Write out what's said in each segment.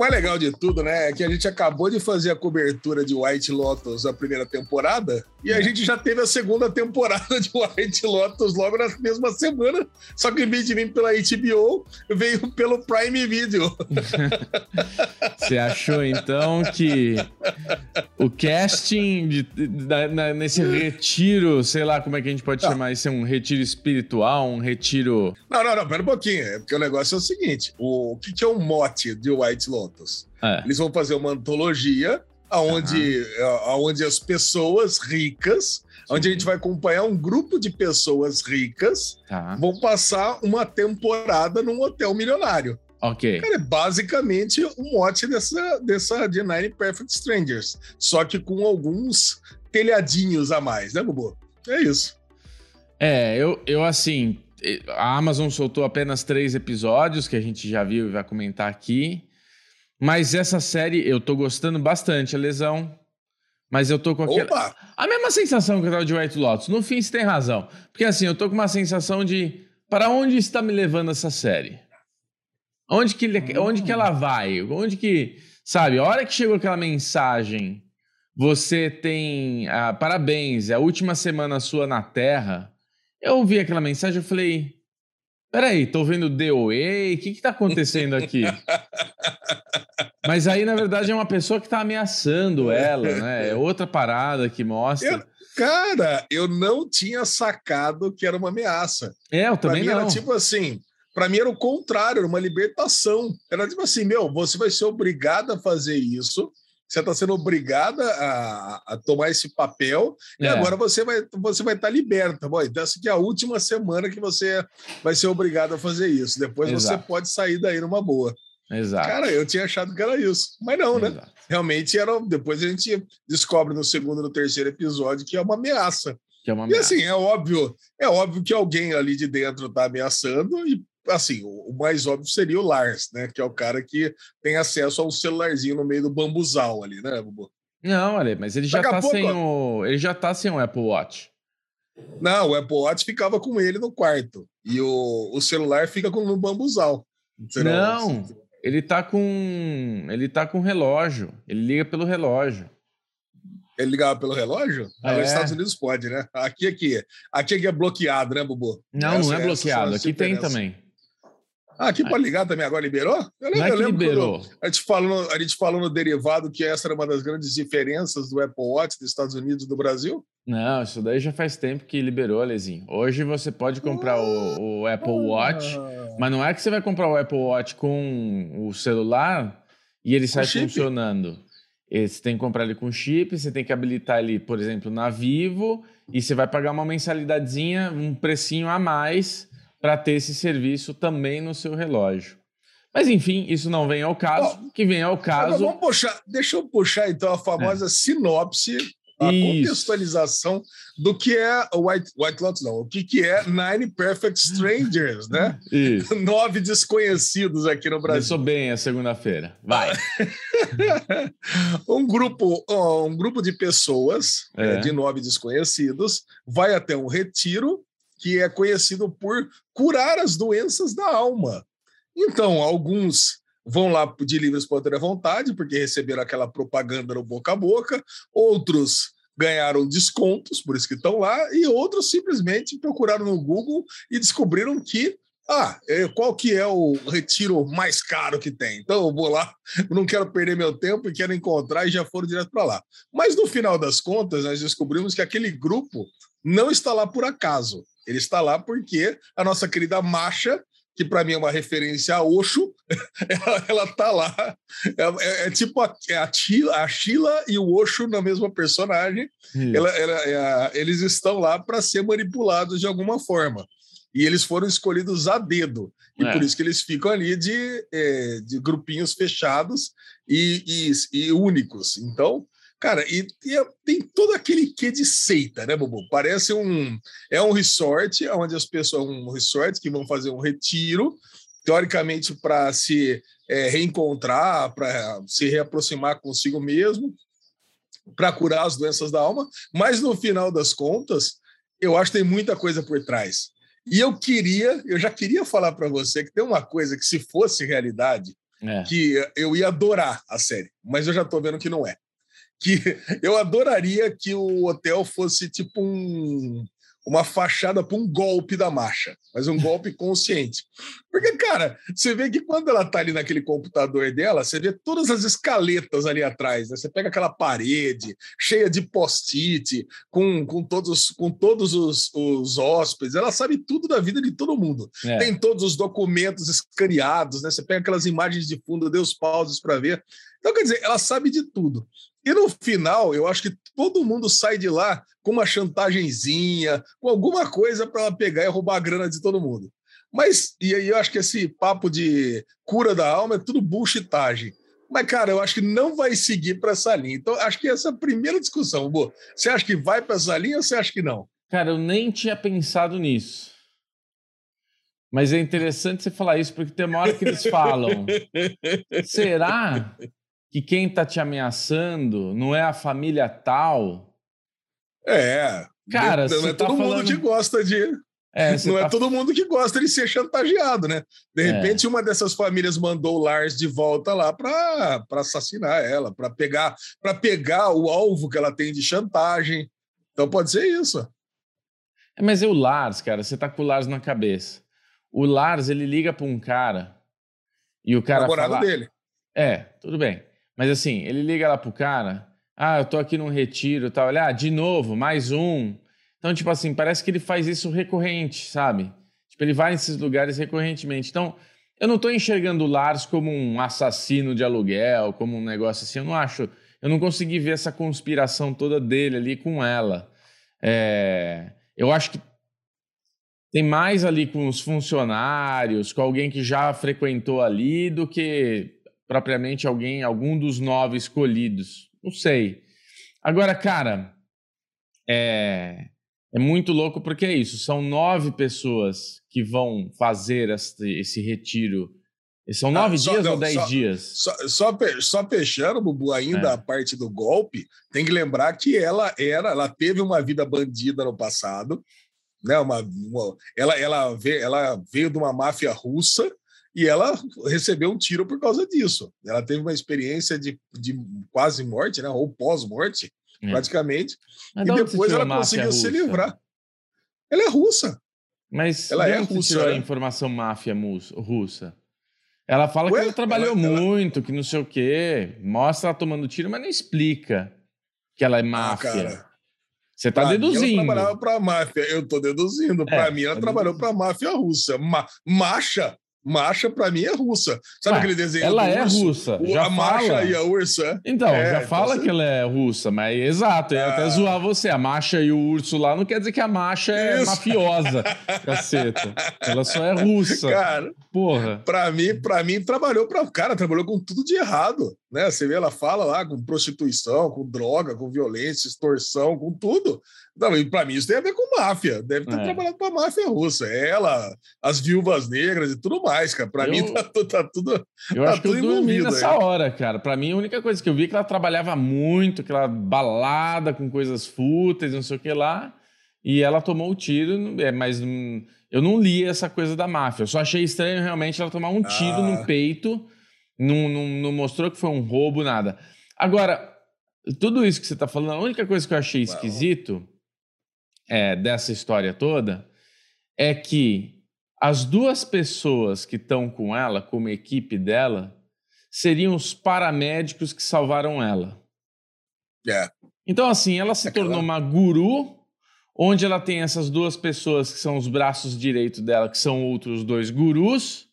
mais legal de tudo, né, é que a gente acabou de fazer a cobertura de White Lotus a primeira temporada e a gente já teve a segunda temporada de White Lotus logo na mesma semana, só que em vez de vir pela HBO, veio pelo Prime Video. Você achou então que o casting de, de, nesse retiro, sei lá como é que a gente pode não. chamar isso, é um retiro espiritual, um retiro. Não, não, não, pera um pouquinho. É porque o negócio é o seguinte: o, o que, que é o mote de White Lotus? Lotus. É. Eles vão fazer uma antologia onde, uhum. onde as pessoas ricas, Sim. onde a gente vai acompanhar um grupo de pessoas ricas, tá. vão passar uma temporada num hotel milionário. Ok. Cara, é basicamente o mote dessa, dessa de Nine Perfect Strangers, só que com alguns telhadinhos a mais, né, Bubu? É isso. É, eu, eu assim, a Amazon soltou apenas três episódios que a gente já viu e vai comentar aqui. Mas essa série eu tô gostando bastante, a lesão. Mas eu tô com aquela. Opa! A mesma sensação que eu tava de White Lotus. No fim, você tem razão. Porque assim, eu tô com uma sensação de. Para onde está me levando essa série? Onde que, hum. onde que ela vai? Onde que. Sabe, a hora que chegou aquela mensagem, você tem. Ah, parabéns, é a última semana sua na Terra. Eu ouvi aquela mensagem e falei. Peraí, tô vendo DOA, o que que tá acontecendo aqui? Mas aí, na verdade, é uma pessoa que tá ameaçando ela, né? É outra parada que mostra. Eu, cara, eu não tinha sacado que era uma ameaça. É, eu também pra mim não. Era tipo assim, para mim era o contrário, era uma libertação. Era tipo assim, meu, você vai ser obrigado a fazer isso você está sendo obrigada a, a, tomar esse papel é. e agora você vai você vai estar tá liberta. Bom, então essa aqui é a última semana que você vai ser obrigado a fazer isso. Depois Exato. você pode sair daí numa boa. Exato. Cara, eu tinha achado que era isso, mas não, né? Exato. Realmente era. Depois a gente descobre no segundo e no terceiro episódio que é uma ameaça. Que é uma ameaça. E assim, é óbvio, é óbvio que alguém ali de dentro está ameaçando e assim, o, mais óbvio seria o Lars, né? Que é o cara que tem acesso a um celularzinho no meio do bambuzal ali, né, Bubu? Não, olha, mas ele já tá pouco, sem o. Ele já tá sem o Apple Watch. Não, o Apple Watch ficava com ele no quarto. E o, o celular fica com, no bambuzal. Não, ele tá com. Ele tá com relógio. Ele liga pelo relógio. Ele ligava pelo relógio? Ah, é. Nos Estados Unidos pode, né? Aqui aqui. Aqui é bloqueado, né, Bubu? Não, essa, não é bloqueado. Aqui tem também. Ah, aqui pode ligar também agora liberou? Eu, Não é que liberou. a, gente falou, a gente falou no derivado que essa era uma das grandes diferenças do Apple Watch dos Estados Unidos e do Brasil. Não, isso daí já faz tempo que liberou, Alezinho. Hoje você pode comprar ah, o, o, Apple Watch, ah, mas não é que você vai comprar o Apple Watch com o celular e ele sai funcionando. Você tem que comprar ele com chip, você tem que habilitar ele, por exemplo, na Vivo, e você vai pagar uma mensalidadezinha, um precinho a mais para ter esse serviço também no seu relógio. Mas enfim, isso não vem ao caso. Bom, que vem ao caso. Vamos puxar, deixa eu puxar então a famosa é. sinopse, a isso. contextualização do que é o White, White Lotus, não, o que, que é Nine Perfect Strangers, né? Isso. Nove desconhecidos aqui no Brasil. Começou bem a segunda-feira. Vai. um grupo, um grupo de pessoas, é. de nove desconhecidos, vai até um retiro que é conhecido por curar as doenças da alma. Então, alguns vão lá de livre espontânea vontade, porque receberam aquela propaganda no boca a boca, outros ganharam descontos, por isso que estão lá, e outros simplesmente procuraram no Google e descobriram que ah, é, qual que é o retiro mais caro que tem? Então eu vou lá, não quero perder meu tempo e quero encontrar e já foram direto para lá. Mas no final das contas, nós descobrimos que aquele grupo não está lá por acaso. Ele está lá porque a nossa querida Masha, que para mim é uma referência a Osho, ela, ela tá lá. É, é, é tipo a, é a, Sheila, a Sheila e o Osho na mesma personagem. Ela, ela, é eles estão lá para ser manipulados de alguma forma. E eles foram escolhidos a dedo. E é. por isso que eles ficam ali de, é, de grupinhos fechados e, e, e únicos. Então, Cara, e, e, é, tem todo aquele quê de seita, né, Bobo? Parece um. É um resort, onde as pessoas. Um resort que vão fazer um retiro, teoricamente, para se é, reencontrar, para se reaproximar consigo mesmo, para curar as doenças da alma, mas no final das contas, eu acho que tem muita coisa por trás. E eu queria, eu já queria falar para você que tem uma coisa que, se fosse realidade, é. que eu ia adorar a série, mas eu já tô vendo que não é. Que eu adoraria que o hotel fosse tipo um uma fachada para um golpe da marcha, mas um golpe consciente. Porque, cara, você vê que quando ela tá ali naquele computador dela, você vê todas as escaletas ali atrás, né? Você pega aquela parede cheia de post-it, com, com todos, com todos os, os hóspedes, ela sabe tudo da vida de todo mundo. É. Tem todos os documentos escaneados, né? Você pega aquelas imagens de fundo, deu os pauses para ver. Então, quer dizer, ela sabe de tudo. E no final, eu acho que todo mundo sai de lá com uma chantagemzinha, com alguma coisa para ela pegar e roubar a grana de todo mundo. Mas, e aí eu acho que esse papo de cura da alma é tudo bullshitagem. Mas, cara, eu acho que não vai seguir para essa linha. Então, acho que essa é a primeira discussão. Bo, você acha que vai para essa linha ou você acha que não? Cara, eu nem tinha pensado nisso. Mas é interessante você falar isso, porque tem uma hora que eles falam: será que quem está te ameaçando não é a família tal? É. Cara, não é tá todo falando... mundo que gosta de. É, não é tá... é todo mundo que gosta de ser chantageado, né? De é. repente, é. uma dessas famílias mandou o Lars de volta lá para assassinar ela, para pegar, pegar o alvo que ela tem de chantagem. Então pode ser isso. É, mas é o Lars, cara, você tá com o Lars na cabeça. O Lars, ele liga para um cara e o cara. O namorado fala... dele. É, tudo bem. Mas assim, ele liga lá pro cara, ah, eu tô aqui num retiro e tal. Olha, ah, de novo, mais um. Então, tipo assim, parece que ele faz isso recorrente, sabe? Tipo, ele vai nesses lugares recorrentemente. Então, eu não tô enxergando o Lars como um assassino de aluguel, como um negócio assim. Eu não acho. Eu não consegui ver essa conspiração toda dele ali com ela. É, eu acho que tem mais ali com os funcionários, com alguém que já frequentou ali, do que propriamente alguém, algum dos nove escolhidos. Não sei. Agora, cara, é, é muito louco porque é isso. São nove pessoas que vão fazer esse, esse retiro. São nove ah, só, dias não, ou dez só, dias? Só, só, só fechando, Bubu, ainda é. a parte do golpe, tem que lembrar que ela era, ela teve uma vida bandida no passado, né? Uma, uma ela, ela, veio, ela veio de uma máfia russa e ela recebeu um tiro por causa disso. Ela teve uma experiência de, de quase morte, né? ou pós-morte, é. praticamente, Mas e depois ela conseguiu se livrar. Ela é russa. Mas ela é russa. Tirou né? a informação máfia russa? Ela fala Ué, que ela trabalhou ela, muito, ela... que não sei o quê. Mostra ela tomando tiro, mas não explica que ela é ah, máfia. Ah, você está deduzindo. Mim, ela trabalhava para a máfia. Eu estou deduzindo. É, para mim, ela tá trabalhou para a máfia russa. Ma macha Marcha, para mim, é russa. Sabe aquele desenho? Ela é russa. O, já a Marcha e a ursa. Então, é, já fala então, que ela é russa, mas exato. Eu ah. até zoar você. A Marcha e o urso lá não quer dizer que a Marcha é Isso. mafiosa, caceta. Ela só é russa. Cara, porra. Pra mim, pra mim, trabalhou pra. Cara, trabalhou com tudo de errado. Né? Você vê, ela fala lá com prostituição, com droga, com violência, extorsão, com tudo. Não, e para mim isso tem a ver com máfia. Deve ter é. trabalhado com a máfia russa. Ela, as viúvas negras e tudo mais, cara. Para mim tá, tá, tudo. Eu tá acho tudo que eu dormi nessa aí. hora, cara. Para mim a única coisa que eu vi é que ela trabalhava muito, aquela balada com coisas fúteis, não sei o que lá. E ela tomou o tiro, é, mas eu não li essa coisa da máfia. Eu só achei estranho realmente ela tomar um tiro ah. no peito. Não, não, não mostrou que foi um roubo, nada. Agora, tudo isso que você está falando, a única coisa que eu achei esquisito é, dessa história toda é que as duas pessoas que estão com ela, como equipe dela, seriam os paramédicos que salvaram ela. É. Então, assim, ela se é tornou uma guru, onde ela tem essas duas pessoas que são os braços direitos dela, que são outros dois gurus,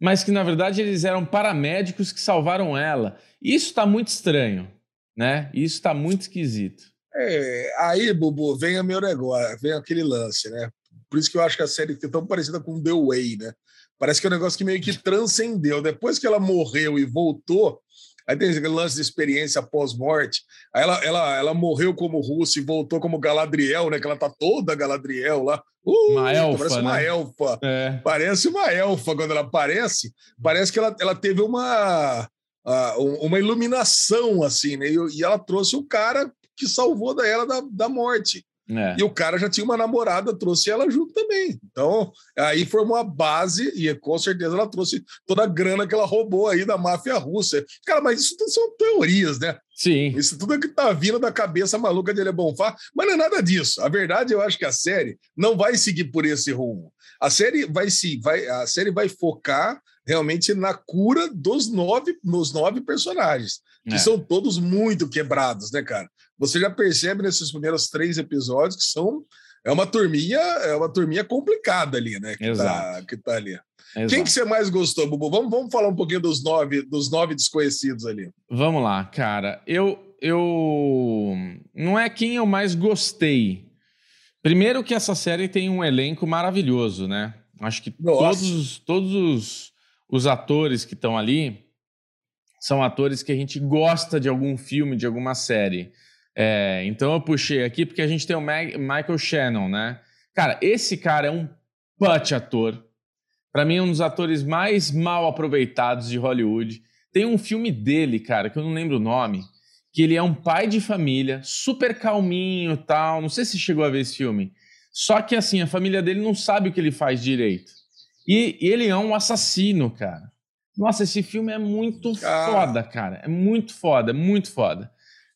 mas que na verdade eles eram paramédicos que salvaram ela. Isso está muito estranho, né? Isso está muito esquisito. É, aí, Bubu, vem o meu negócio, vem aquele lance, né? Por isso que eu acho que a série é tão parecida com The Way, né? Parece que é um negócio que meio que transcendeu. Depois que ela morreu e voltou, aí tem aquele lance de experiência pós-morte. Aí ela, ela, ela morreu como russa e voltou como Galadriel, né? Que ela tá toda Galadriel lá. Uh, uma elfa, parece né? uma elfa. É. Parece uma elfa quando ela aparece. Parece que ela, ela teve uma, uh, uma iluminação, assim, né? E, e ela trouxe o cara que salvou da ela da, da morte. É. E o cara já tinha uma namorada, trouxe ela junto também. Então, aí formou a base e com certeza ela trouxe toda a grana que ela roubou aí da máfia russa. Cara, mas isso tudo são teorias, né? Sim. Isso tudo é que tá vindo da cabeça maluca de Ele Bonfá, mas não é nada disso. A verdade, eu acho que a série não vai seguir por esse rumo. A série vai se vai a série vai focar realmente na cura dos nove, nos nove personagens, que é. são todos muito quebrados, né, cara? Você já percebe nesses primeiros três episódios que são é uma turminha, é uma turminha complicada ali, né? Que, tá, Exato. Tá, que tá ali. Exato. Quem que você mais gostou, Bubu? Vamos, vamos falar um pouquinho dos nove, dos nove desconhecidos ali. Vamos lá, cara. Eu, eu não é quem eu mais gostei. Primeiro que essa série tem um elenco maravilhoso, né? Acho que Nossa. todos, todos os, os atores que estão ali são atores que a gente gosta de algum filme, de alguma série. É, então eu puxei aqui porque a gente tem o Mag Michael Shannon, né? Cara, esse cara é um put ator. Para mim, é um dos atores mais mal aproveitados de Hollywood. Tem um filme dele, cara, que eu não lembro o nome, que ele é um pai de família, super calminho tal. Não sei se chegou a ver esse filme. Só que, assim, a família dele não sabe o que ele faz direito. E, e ele é um assassino, cara. Nossa, esse filme é muito ah. foda, cara. É muito foda, muito foda.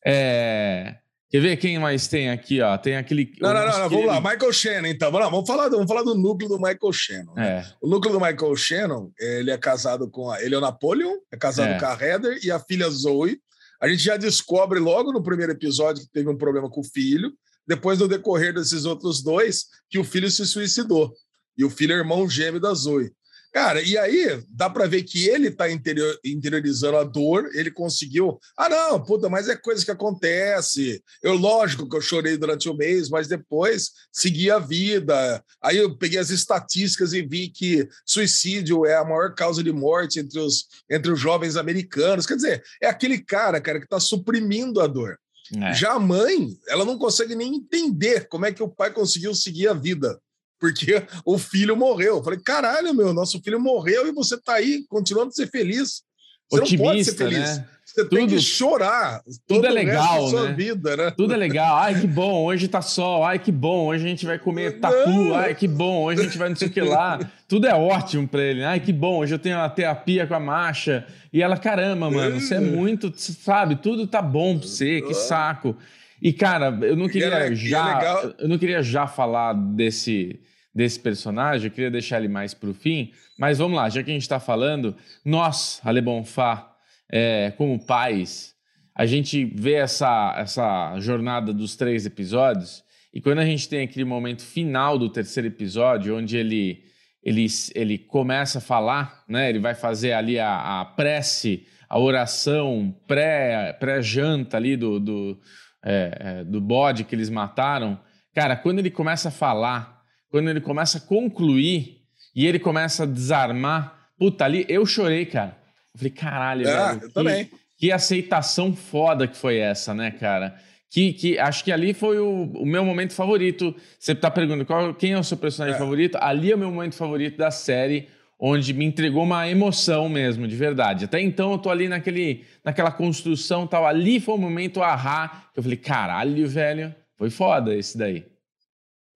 É... Quer ver quem mais tem aqui, ó? Tem aquele. Não, não, não, não vamos lá. Michael Shannon, então. Vamos lá, vamos falar, do, vamos falar do núcleo do Michael Shannon. Né? É. O núcleo do Michael Shannon, ele é casado com. A, ele é o Napoleon, é casado é. com a Heather e a filha Zoe. A gente já descobre logo no primeiro episódio que teve um problema com o filho. Depois, no decorrer desses outros dois, que o filho se suicidou. E o filho é irmão gêmeo da Zoe. Cara, e aí dá para ver que ele está interior, interiorizando a dor, ele conseguiu. Ah, não, puta, mas é coisa que acontece. Eu, lógico que eu chorei durante o mês, mas depois segui a vida. Aí eu peguei as estatísticas e vi que suicídio é a maior causa de morte entre os, entre os jovens americanos. Quer dizer, é aquele cara, cara, que está suprimindo a dor. É. Já a mãe, ela não consegue nem entender como é que o pai conseguiu seguir a vida porque o filho morreu. Eu falei, caralho, meu, nosso filho morreu e você tá aí continuando a ser feliz. Você Otimista, não pode ser feliz. Né? Você tudo, tem que chorar. Tudo é legal, né? Vida, né? Tudo é legal. Ai, que bom, hoje tá sol. Ai, que bom, hoje a gente vai comer tatu. Não. Ai, que bom, hoje a gente vai não sei o que lá. Tudo é ótimo pra ele. Ai, que bom, hoje eu tenho a terapia com a marcha. E ela, caramba, mano, você é muito, sabe, tudo tá bom pra você, que saco. E, cara, eu não queria é, já. É eu não queria já falar desse desse personagem, eu queria deixar ele mais para o fim, mas vamos lá, já que a gente está falando, nós, Ale Bonfá, é, como pais, a gente vê essa, essa jornada dos três episódios, e quando a gente tem aquele momento final do terceiro episódio, onde ele, ele, ele começa a falar, né, ele vai fazer ali a, a prece, a oração pré-janta pré ali do, do, é, é, do bode que eles mataram, cara, quando ele começa a falar quando ele começa a concluir e ele começa a desarmar, puta, ali eu chorei, cara. Eu falei, caralho, é, velho. Eu que, também. Que aceitação foda que foi essa, né, cara? Que, que acho que ali foi o, o meu momento favorito. Você tá perguntando qual, quem é o seu personagem é. favorito? Ali é o meu momento favorito da série, onde me entregou uma emoção mesmo, de verdade. Até então eu tô ali naquele, naquela construção tal. Ali foi o momento ahá, que eu falei, caralho, velho, foi foda esse daí.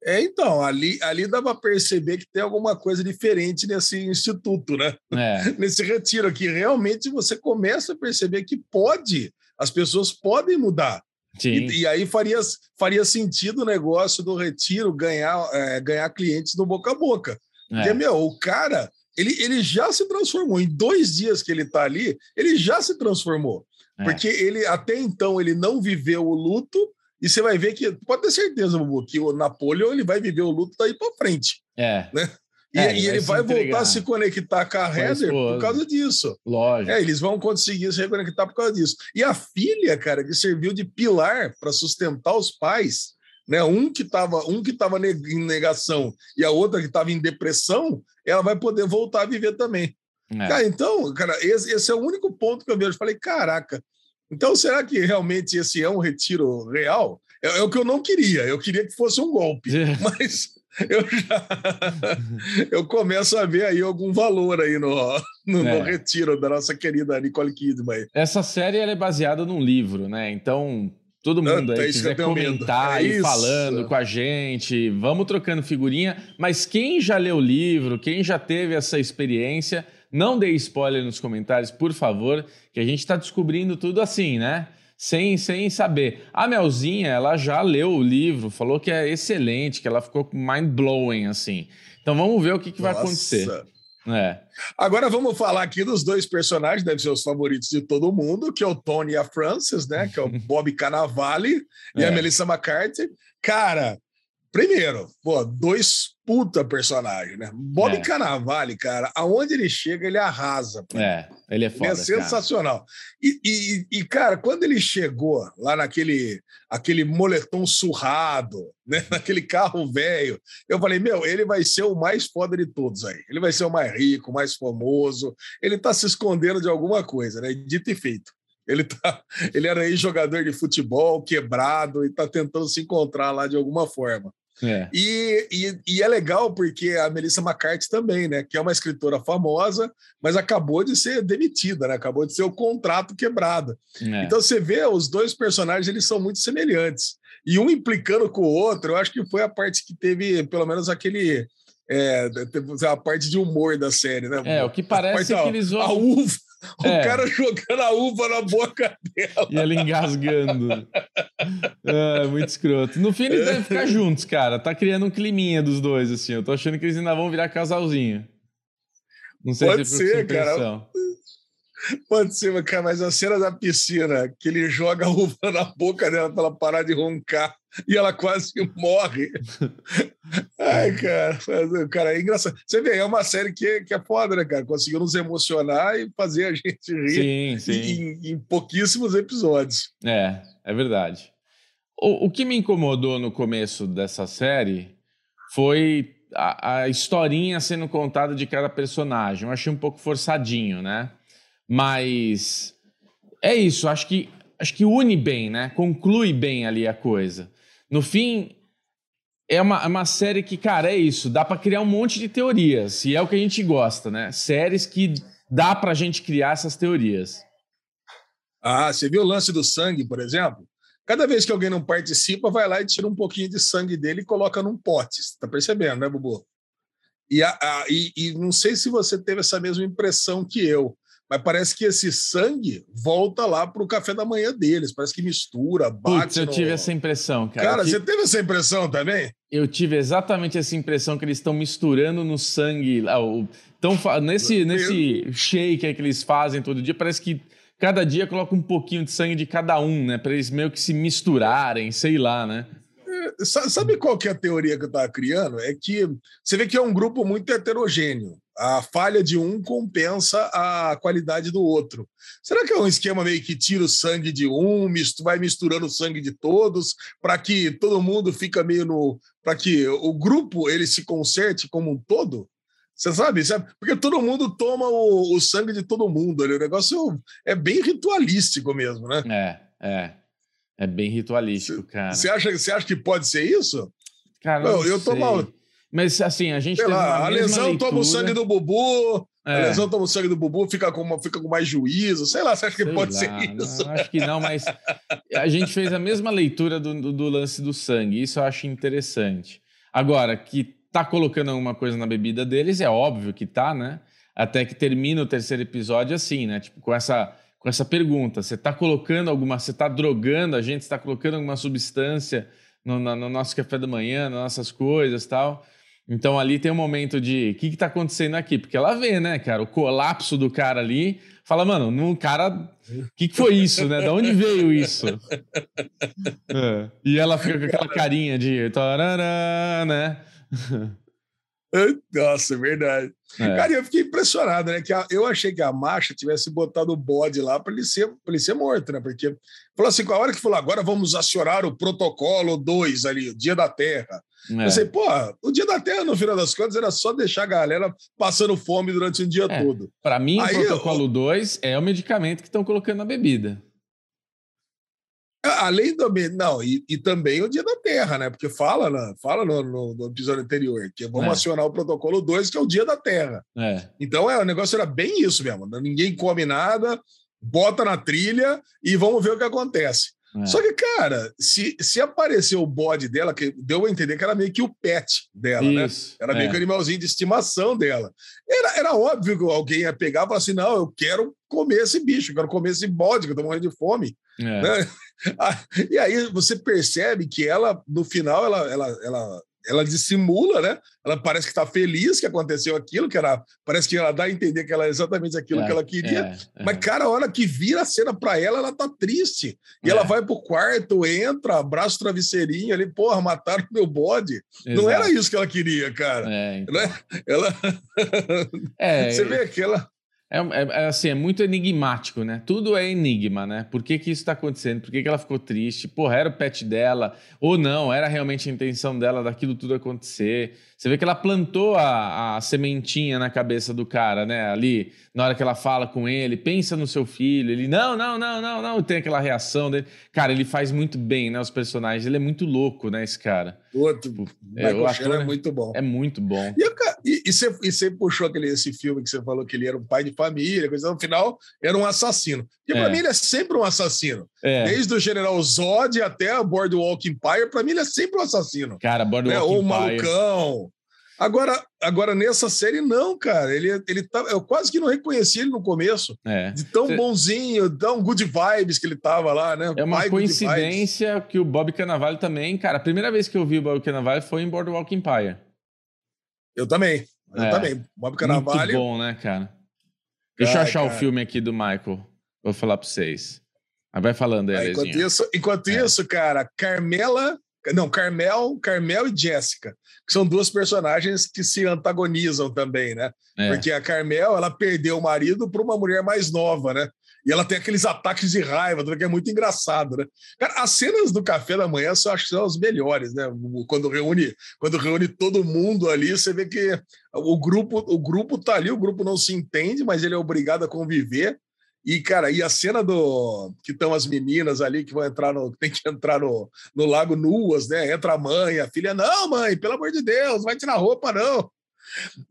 É, então, ali, ali dá para perceber que tem alguma coisa diferente nesse instituto, né? É. Nesse retiro aqui. Realmente você começa a perceber que pode, as pessoas podem mudar. E, e, aí faria, faria sentido o negócio do retiro ganhar, é, ganhar clientes no boca a boca. É. Porque, meu, o cara, ele, ele já se transformou. Em dois dias que ele está ali, ele já se transformou. É. Porque ele até então ele não viveu o luto, e você vai ver que, pode ter certeza, Bubu, que o Napoleão ele vai viver o luto daí para frente. É. Né? E, é, e ele vai, vai voltar a se conectar com a Heather por causa disso. Lógico. É, eles vão conseguir se reconectar por causa disso. E a filha, cara, que serviu de pilar para sustentar os pais, né? Um que estava um que tava em negação e a outra que estava em depressão, ela vai poder voltar a viver também. É. Cara, então, cara, esse, esse, é o único ponto que eu vejo. Eu falei, caraca, então, será que realmente esse é um retiro real? É, é o que eu não queria. Eu queria que fosse um golpe, é. mas eu já eu começo a ver aí algum valor aí no, no, é. no retiro da nossa querida Nicole Kidman. Essa série é baseada num livro, né? Então todo mundo aí quiser comentar é e falando com a gente, vamos trocando figurinha. Mas quem já leu o livro, quem já teve essa experiência, não dê spoiler nos comentários, por favor, que a gente está descobrindo tudo assim, né? Sem, sem saber. A Melzinha, ela já leu o livro, falou que é excelente, que ela ficou mind blowing assim. Então vamos ver o que, que vai acontecer. É. Agora vamos falar aqui dos dois personagens, devem ser os favoritos de todo mundo, que é o Tony e a Frances, né? Que é o Bob Cannavale e é. a Melissa McCarthy. Cara, primeiro, pô, dois puta personagem, né? Bob é. Cannavale, cara, aonde ele chega, ele arrasa. É, ele é foda. Ele é sensacional. E, e, e, cara, quando ele chegou lá naquele aquele moletom surrado, né? naquele carro velho, eu falei, meu, ele vai ser o mais foda de todos aí. Ele vai ser o mais rico, o mais famoso. Ele tá se escondendo de alguma coisa, né? Dito e feito. Ele, tá, ele era ex-jogador de futebol, quebrado, e está tentando se encontrar lá de alguma forma. É. E, e, e, é legal porque a Melissa McCarthy também, né? Que é uma escritora famosa, mas acabou de ser demitida, né? Acabou de ser o contrato quebrado. É. Então você vê, os dois personagens eles são muito semelhantes. E um implicando com o outro, eu acho que foi a parte que teve, pelo menos, aquele. É, a parte de humor da série, né? É, o que parece é que eles vão. A uva, o é. cara jogando a uva na boca dela. E ela engasgando. é, muito escroto. No fim, eles devem ficar juntos, cara. Tá criando um climinha dos dois, assim. Eu tô achando que eles ainda vão virar casalzinho. Não sei Pode se é ser, cara. Pode ser, cara, mas a cena da piscina, que ele joga a uva na boca dela pra ela parar de roncar e ela quase morre. Ai, cara, cara, é engraçado. Você vê, é uma série que, que é foda, né, cara? Conseguiu nos emocionar e fazer a gente rir sim, sim. Em, em, pouquíssimos episódios. É, é verdade. O, o que me incomodou no começo dessa série foi a, a historinha sendo contada de cada personagem. Eu achei um pouco forçadinho, né? Mas é isso, acho que acho que une bem, né? Conclui bem ali a coisa. No fim, é uma, é uma série que, cara, é isso. Dá para criar um monte de teorias. E é o que a gente gosta, né? Séries que dá pra gente criar essas teorias. Ah, você viu o lance do sangue, por exemplo? Cada vez que alguém não participa, vai lá e tira um pouquinho de sangue dele e coloca num pote. Você tá percebendo, né, Bubu? E, a, a, e, e não sei se você teve essa mesma impressão que eu mas parece que esse sangue volta lá para o café da manhã deles. Parece que mistura, bate. Putz, eu no... tive essa impressão, cara. Cara, tive... você teve essa impressão também? Eu tive exatamente essa impressão que eles estão misturando no sangue. Tão, nesse, nesse shake que eles fazem todo dia, parece que cada dia coloca um pouquinho de sangue de cada um, né? Para eles meio que se misturarem, sei lá, né? É, sabe qual que é a teoria que eu estava criando? É que você vê que é um grupo muito heterogêneo a falha de um compensa a qualidade do outro. Será que é um esquema meio que tira o sangue de um, misto, vai misturando o sangue de todos, para que todo mundo fica meio no. para que o grupo ele se conserte como um todo? Você sabe, sabe? Porque todo mundo toma o, o sangue de todo mundo. Ali. O negócio é bem ritualístico mesmo, né? É, é. É bem ritualístico, cara. Você acha, acha que pode ser isso? Cara, não, eu tô mal. Mas assim, a gente. Sei lá, a lesão leitura... toma o sangue do Bubu, é. a lesão toma o sangue do Bubu, fica com, fica com mais juízo. Sei lá, você acha que sei pode lá, ser isso? Não, acho que não, mas a gente fez a mesma leitura do, do, do, lance do sangue. Isso eu acho interessante. Agora, que tá colocando alguma coisa na bebida deles, é óbvio que tá, né? Até que termina o terceiro episódio assim, né? Tipo, com essa, com essa pergunta: você tá colocando alguma. Você tá drogando a gente, você tá colocando alguma substância no, no, no nosso café da manhã, nas nossas coisas tal. Então ali tem um momento de o que, está acontecendo aqui? Porque ela vê, né, cara, o colapso do cara ali, fala, mano, no cara, o que, que, foi isso, né? Da onde veio isso? É. E ela fica com aquela carinha de tarará, né? Nossa, é verdade. É. Cara, eu fiquei impressionado, né? Que a, eu achei que a Marcha tivesse botado o bode lá para ele, ser, ele ser morto, né? Porque falou assim: com a hora que falou, agora vamos acionar o protocolo 2 ali, o Dia da Terra. É. Eu sei, pô, o Dia da Terra, no final das contas, era só deixar a galera passando fome durante o dia é. todo. Para mim, Aí, o protocolo 2 é o medicamento que estão colocando na bebida. Além do. Não, e, e, também o Dia da Terra, né? Porque fala, né? fala no, no, no episódio anterior que vamos é. acionar o protocolo 2, que é o Dia da Terra. É. Então é, o negócio era bem isso mesmo. Né? Ninguém come nada, bota na trilha e vamos ver o que acontece. É. Só que, cara, se, se apareceu o bode dela, que deu a entender que era meio que o pet dela, né? Isso, né? Era meio é. que o animalzinho de estimação dela. Era, era óbvio que alguém ia pegar e falar assim: não, eu quero comer esse bicho, eu quero comer esse bode, que eu tô morrendo de fome. É. Né? E aí você percebe que ela, no final, ela, ela, ela ela dissimula, né? Ela parece que está feliz que aconteceu aquilo, que era, parece que ela dá a entender que ela é exatamente aquilo é, que ela queria. É, é. Mas, cara, a hora que vira a cena para ela, ela tá triste. E ela é. vai pro quarto, entra, abraça o travesseirinho ali, porra, mataram meu bode. Exato. Não era isso que ela queria, cara. É, então. Né? Ela. É, Você vê aquela. É, é, é, assim, é muito enigmático, né? Tudo é enigma, né? Por que, que isso está acontecendo? Por que, que ela ficou triste? Porra, era o pet dela? Ou não? Era realmente a intenção dela daquilo tudo acontecer? Você vê que ela plantou a, a sementinha na cabeça do cara, né? Ali, na hora que ela fala com ele, pensa no seu filho. Ele, não, não, não, não, não. Tem aquela reação dele. Cara, ele faz muito bem, né? Os personagens. Ele é muito louco, né? Esse cara. Outro. Tipo, é, o ator é muito bom. É muito bom. E, e, e, você, e você puxou aquele, esse filme que você falou que ele era um pai de família, coisa, no final era um assassino. E é. pra mim ele é sempre um assassino. É. Desde o General Zod até a Boardwalk Empire, pra mim ele é sempre um assassino. Cara, Boardwalk né? Empire. Ou o malucão. Agora, agora nessa série, não, cara. Ele, ele tá, eu quase que não reconheci ele no começo. É. De tão Cê... bonzinho, tão good vibes que ele tava lá, né? É uma Pai coincidência que o Bob Cannavale também, cara. A primeira vez que eu vi o Bob Cannavale foi em Boardwalk Empire. Eu também. Eu é. também. Bob Cannavale. Muito bom, né, cara? Deixa eu achar cara. o filme aqui do Michael. Vou falar para vocês. Mas vai falando aí, ah, Enquanto isso, enquanto é. isso, cara, Carmela não, Carmel, Carmel e Jéssica, que são duas personagens que se antagonizam também, né? É. Porque a Carmel, ela perdeu o marido para uma mulher mais nova, né? E ela tem aqueles ataques de raiva, que é muito engraçado, né? Cara, as cenas do café da manhã eu acho que são as melhores, né? Quando reúne, quando reúne todo mundo ali, você vê que o grupo, o grupo tá ali, o grupo não se entende, mas ele é obrigado a conviver. E, cara, e a cena do que estão as meninas ali que vão entrar no. Tem que entrar no, no lago nuas, né? Entra a mãe, a filha, não, mãe, pelo amor de Deus, vai tirar roupa, não.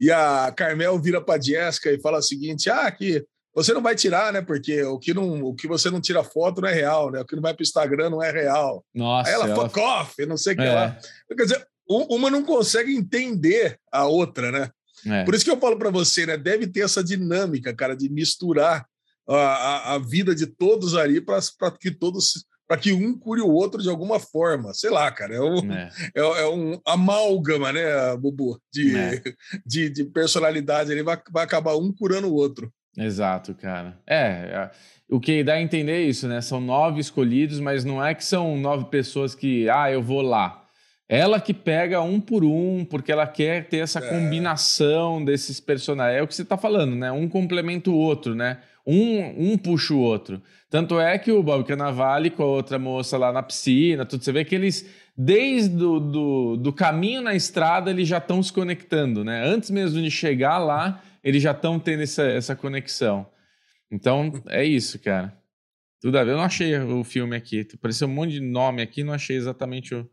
E a Carmel vira para Jéssica e fala o seguinte: ah, que você não vai tirar, né? Porque o que, não, o que você não tira foto não é real, né? O que não vai para o Instagram não é real. Nossa. Aí ela, ela... fuck off, não sei o que é. lá. Quer dizer, uma não consegue entender a outra, né? É. Por isso que eu falo para você, né? Deve ter essa dinâmica, cara, de misturar a, a vida de todos ali para que todos para que um cure o outro de alguma forma. Sei lá, cara. É um, é. É, é um amálgama, né, Bubu? De, é. de, de, personalidade. Ele vai, vai acabar um curando o outro. Exato, cara. É, é, o que dá a entender é isso, né? São nove escolhidos, mas não é que são nove pessoas que, ah, eu vou lá. Ela que pega um por um, porque ela quer ter essa é. combinação desses personagens. É o que você está falando, né? Um complementa o outro, né? Um, um puxa o outro. Tanto é que o Bob Cannavale com a outra moça lá na piscina, tudo, você vê que eles, desde do, do, do caminho na estrada, eles já estão se conectando, né? Antes mesmo de chegar lá, eles já estão tendo essa, essa conexão. Então, é isso, cara. Tudo a ver. Eu não achei o filme aqui. Apareceu um monte de nome aqui, não achei exatamente o,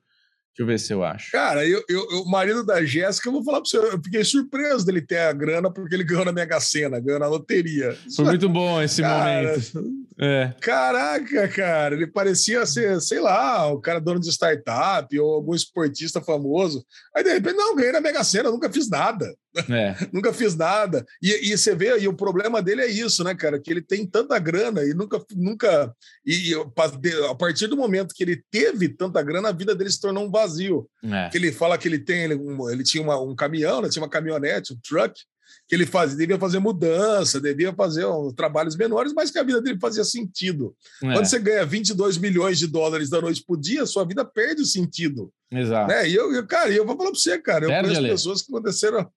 Deixa eu ver se eu acho. Cara, eu, eu, o marido da Jéssica, eu vou falar para você, eu fiquei surpreso dele ter a grana porque ele ganhou na Mega Sena, ganhou na loteria. Foi muito bom esse cara, momento. É. Caraca, cara, ele parecia ser, sei lá, o cara dono de startup ou algum esportista famoso. Aí, de repente, não, ganhei na Mega Sena, nunca fiz nada. É. nunca fiz nada. E, e, você vê, e o problema dele é isso, né, cara? Que ele tem tanta grana e nunca. nunca e, e a partir do momento que ele teve tanta grana, a vida dele se tornou um vazio. É. Que ele fala que ele tem, ele, um, ele tinha uma, um caminhão, né, tinha uma caminhonete, um truck, que ele fazia, devia fazer mudança, devia fazer um, trabalhos menores, mas que a vida dele fazia sentido. É. Quando você ganha 22 milhões de dólares da noite por dia, sua vida perde o sentido. Exato. Né? E eu, eu, cara, eu vou falar para você, cara, eu perde conheço pessoas que aconteceram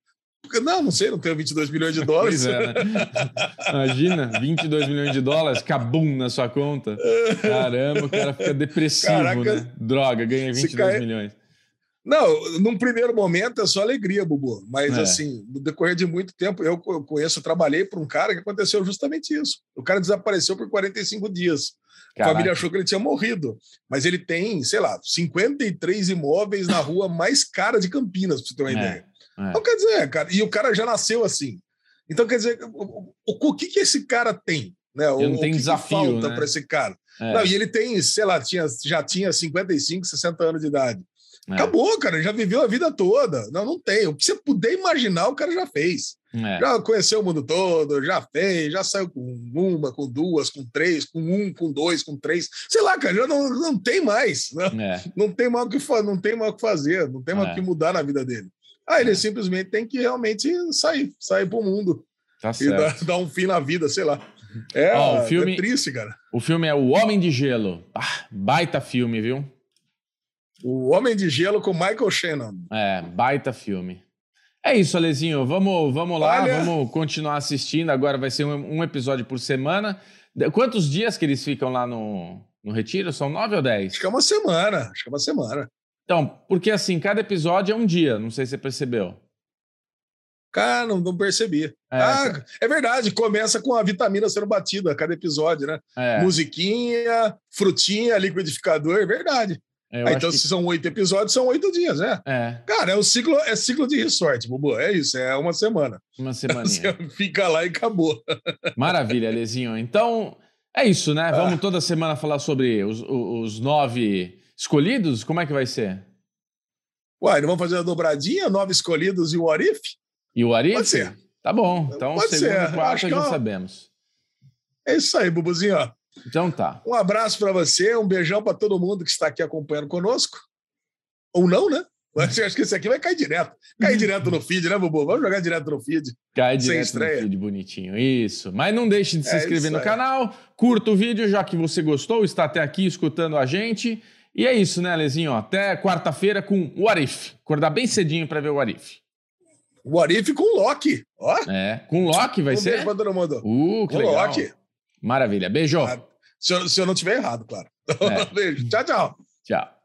não, não sei, não tenho 22 milhões de dólares. É, né? Imagina, 22 milhões de dólares, cabum na sua conta. Caramba, o cara fica depressivo, Caraca, né? Droga, ganhei 22 cai... milhões. Não, num primeiro momento é só alegria, Bubu. Mas, é. assim, no decorrer de muito tempo, eu conheço, eu trabalhei para um cara que aconteceu justamente isso. O cara desapareceu por 45 dias. Caraca. A família achou que ele tinha morrido. Mas ele tem, sei lá, 53 imóveis na rua mais cara de Campinas, para você ter uma é. ideia. É. Então, quer dizer, cara, e o cara já nasceu assim. Então, quer dizer, o, o, o que, que esse cara tem? Né? O, não tem que desafio, que falta né? para esse cara? É. Não, e ele tem, sei lá, tinha, já tinha 55, 60 anos de idade. É. Acabou, cara, já viveu a vida toda. Não, não tem. O que você puder imaginar, o cara já fez. É. Já conheceu o mundo todo, já fez, já saiu com uma, com duas, com três, com um, com dois, com três. Sei lá, cara, já não, não tem mais. Né? É. Não, tem mais o que, não tem mais o que fazer, não tem mais o é. que mudar na vida dele. Aí ele é. simplesmente tem que realmente sair, sair pro mundo. Tá e dar, dar, um fim na vida, sei lá. É, oh, o filme, é triste, cara. O filme é O Homem de Gelo. Ah, baita filme, viu? O Homem de Gelo com Michael Shannon. É, baita filme. É isso, Alezinho. Vamos, vamos lá, Olha... vamos continuar assistindo. Agora vai ser um, um, episódio por semana. Quantos dias que eles ficam lá no, no retiro? São nove ou dez? Acho que é uma semana. Acho que é uma semana. Então, porque assim, cada episódio é um dia. Não sei se você percebeu. Cara, não, não percebi. É, ah, é verdade, começa com a vitamina sendo batida a cada episódio, né? É. Musiquinha, frutinha, liquidificador, é verdade. É, ah, então, que... se são oito episódios, são oito dias, né? É. Cara, é o ciclo, é ciclo de resort, Bubu. É isso, é uma semana. Uma semana. Você fica lá e acabou. Maravilha, Lezinho. Então, é isso, né? Vamos ah. toda semana falar sobre os, os, nove escolhidos? Como é que vai ser? Uai, não vamos fazer a dobradinha? Nove escolhidos e o Arif? E o Arif? Pode ser. Tá bom. Então, Pode segundo ser. e quarto já é sabemos. É isso aí, Bubuzinho. Então tá. Um abraço para você, um beijão para todo mundo que está aqui acompanhando conosco. Ou não, né? Mas eu acho que esse aqui vai cair direto. Cair direto no feed, né, Bubu? Vamos jogar direto no feed. Cai direto no feed, bonitinho. Isso. Mas não deixe de se é inscrever no aí. canal, curta o vídeo, já que você gostou, está até aqui escutando a gente. E é isso, né, Lezinho? Até quarta-feira com o Arif. Acordar bem cedinho para ver o Arif. O Arif com o Loki. Ó. É, com o Loki vai um ser? Beijo pra todo mundo. Uh, que com legal. Loki. Maravilha. Beijo. Ah, se, eu, se eu não tiver errado, claro. É. Beijo. Tchau, tchau. Tchau.